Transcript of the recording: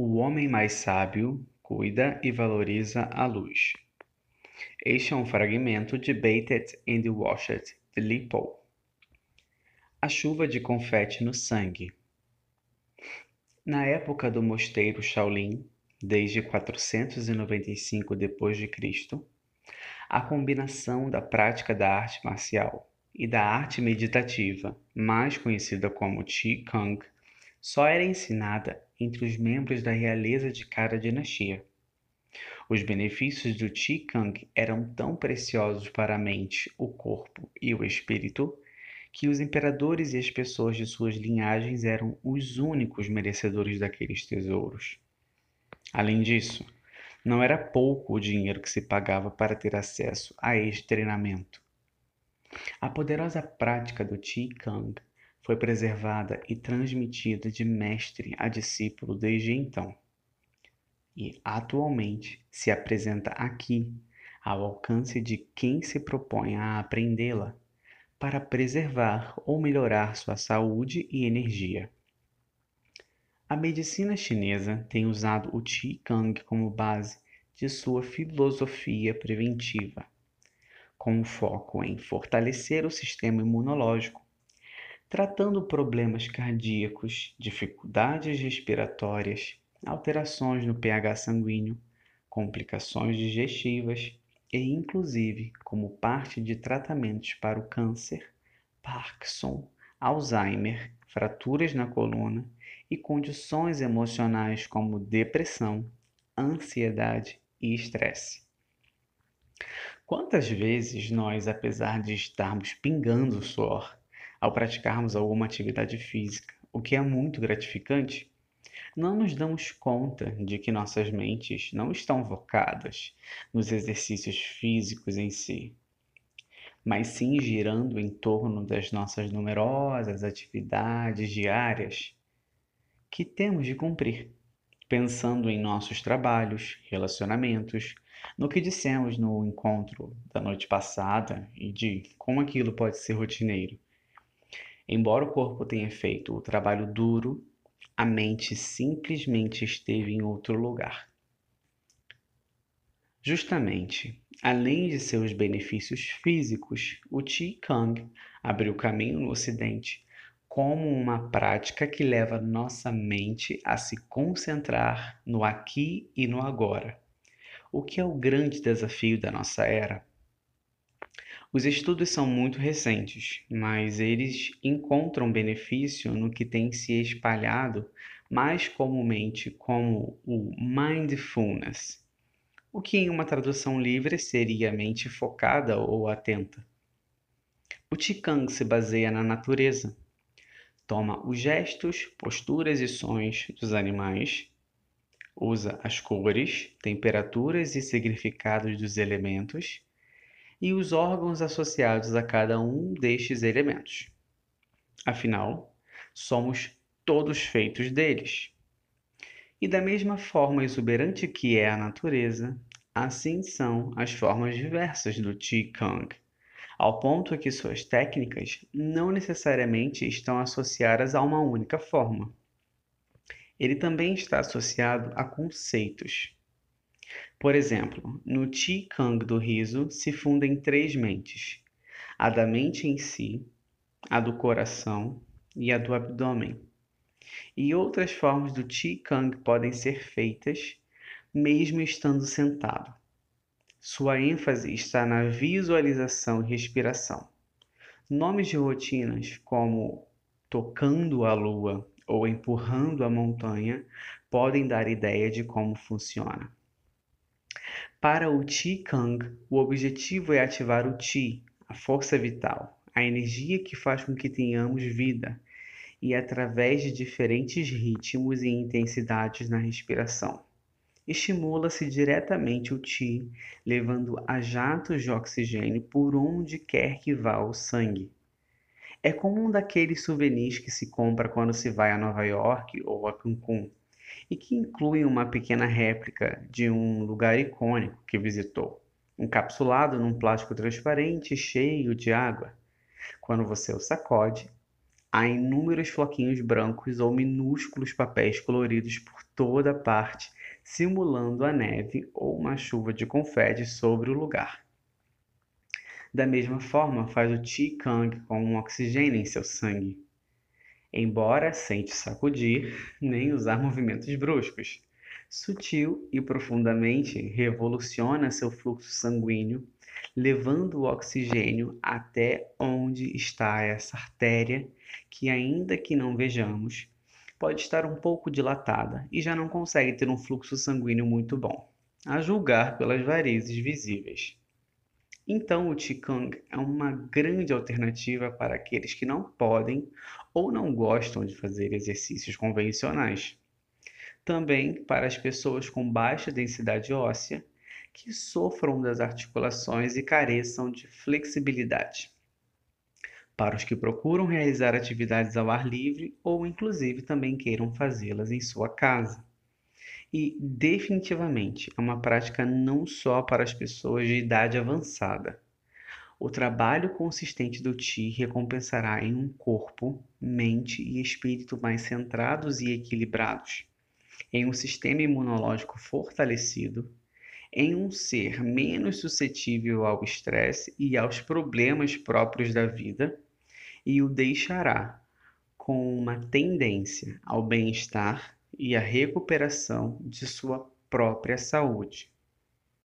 O homem mais sábio cuida e valoriza a luz. Este é um fragmento de Bathed and Washed, de Lipo. A chuva de confete no sangue. Na época do mosteiro Shaolin, desde 495 d.C., a combinação da prática da arte marcial e da arte meditativa, mais conhecida como Qi Kung, só era ensinada entre os membros da realeza de cada dinastia. Os benefícios do Qi Kung eram tão preciosos para a mente, o corpo e o espírito que os imperadores e as pessoas de suas linhagens eram os únicos merecedores daqueles tesouros. Além disso, não era pouco o dinheiro que se pagava para ter acesso a este treinamento. A poderosa prática do Qi Kung foi preservada e transmitida de mestre a discípulo desde então. E atualmente se apresenta aqui ao alcance de quem se propõe a aprendê-la para preservar ou melhorar sua saúde e energia. A medicina chinesa tem usado o Qigong como base de sua filosofia preventiva, com foco em fortalecer o sistema imunológico, tratando problemas cardíacos, dificuldades respiratórias, alterações no pH sanguíneo, complicações digestivas e, inclusive, como parte de tratamentos para o câncer, Parkinson, Alzheimer, fraturas na coluna e condições emocionais como depressão, ansiedade e estresse. Quantas vezes nós, apesar de estarmos pingando suor ao praticarmos alguma atividade física, o que é muito gratificante, não nos damos conta de que nossas mentes não estão focadas nos exercícios físicos em si, mas sim girando em torno das nossas numerosas atividades diárias que temos de cumprir, pensando em nossos trabalhos, relacionamentos, no que dissemos no encontro da noite passada e de como aquilo pode ser rotineiro. Embora o corpo tenha feito o trabalho duro a mente simplesmente esteve em outro lugar. Justamente, além de seus benefícios físicos, o Qigong abriu caminho no Ocidente como uma prática que leva nossa mente a se concentrar no aqui e no agora, o que é o grande desafio da nossa era. Os estudos são muito recentes, mas eles encontram benefício no que tem se espalhado mais comumente como o mindfulness, o que em uma tradução livre seria mente focada ou atenta. O Qigong se baseia na natureza. Toma os gestos, posturas e sons dos animais, usa as cores, temperaturas e significados dos elementos e os órgãos associados a cada um destes elementos. Afinal, somos todos feitos deles. E da mesma forma exuberante que é a natureza, assim são as formas diversas do Qigong, ao ponto que suas técnicas não necessariamente estão associadas a uma única forma. Ele também está associado a conceitos, por exemplo, no Qi-Kang do riso se fundem três mentes: a da mente em si, a do coração e a do abdômen. E outras formas do Qi-Kang podem ser feitas mesmo estando sentado. Sua ênfase está na visualização e respiração. Nomes de rotinas como tocando a lua ou empurrando a montanha podem dar ideia de como funciona. Para o Qi-Kang, o objetivo é ativar o Qi, a força vital, a energia que faz com que tenhamos vida, e através de diferentes ritmos e intensidades na respiração. Estimula-se diretamente o Qi, levando a jatos de oxigênio por onde quer que vá o sangue. É como um daqueles souvenirs que se compra quando se vai a Nova York ou a Cancún e que inclui uma pequena réplica de um lugar icônico que visitou, encapsulado num plástico transparente cheio de água. Quando você o sacode, Há inúmeros floquinhos brancos ou minúsculos papéis coloridos por toda parte, simulando a neve ou uma chuva de confete sobre o lugar. Da mesma forma, faz o Qi Kang com um oxigênio em seu sangue. Embora sem te sacudir, nem usar movimentos bruscos. Sutil e profundamente revoluciona seu fluxo sanguíneo, levando o oxigênio até onde está essa artéria que, ainda que não vejamos, pode estar um pouco dilatada e já não consegue ter um fluxo sanguíneo muito bom, a julgar pelas varizes visíveis. Então, o Qigong é uma grande alternativa para aqueles que não podem ou não gostam de fazer exercícios convencionais. Também para as pessoas com baixa densidade óssea que sofram das articulações e careçam de flexibilidade. Para os que procuram realizar atividades ao ar livre ou, inclusive, também queiram fazê-las em sua casa. E definitivamente é uma prática não só para as pessoas de idade avançada. O trabalho consistente do Ti recompensará em um corpo, mente e espírito mais centrados e equilibrados, em um sistema imunológico fortalecido, em um ser menos suscetível ao estresse e aos problemas próprios da vida, e o deixará com uma tendência ao bem-estar e a recuperação de sua própria saúde.